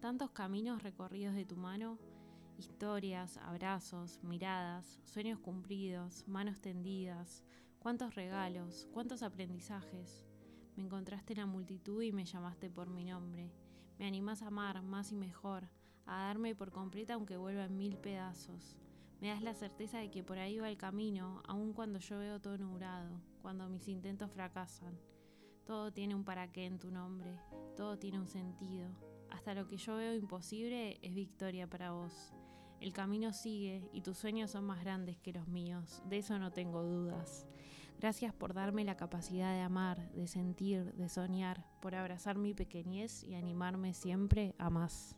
Tantos caminos recorridos de tu mano, historias, abrazos, miradas, sueños cumplidos, manos tendidas, cuántos regalos, cuántos aprendizajes. Me encontraste en la multitud y me llamaste por mi nombre. Me animás a amar más y mejor, a darme por completa aunque vuelva en mil pedazos. Me das la certeza de que por ahí va el camino, aun cuando yo veo todo nublado, cuando mis intentos fracasan. Todo tiene un para qué en tu nombre, todo tiene un sentido. Hasta lo que yo veo imposible es victoria para vos. El camino sigue y tus sueños son más grandes que los míos, de eso no tengo dudas. Gracias por darme la capacidad de amar, de sentir, de soñar, por abrazar mi pequeñez y animarme siempre a más.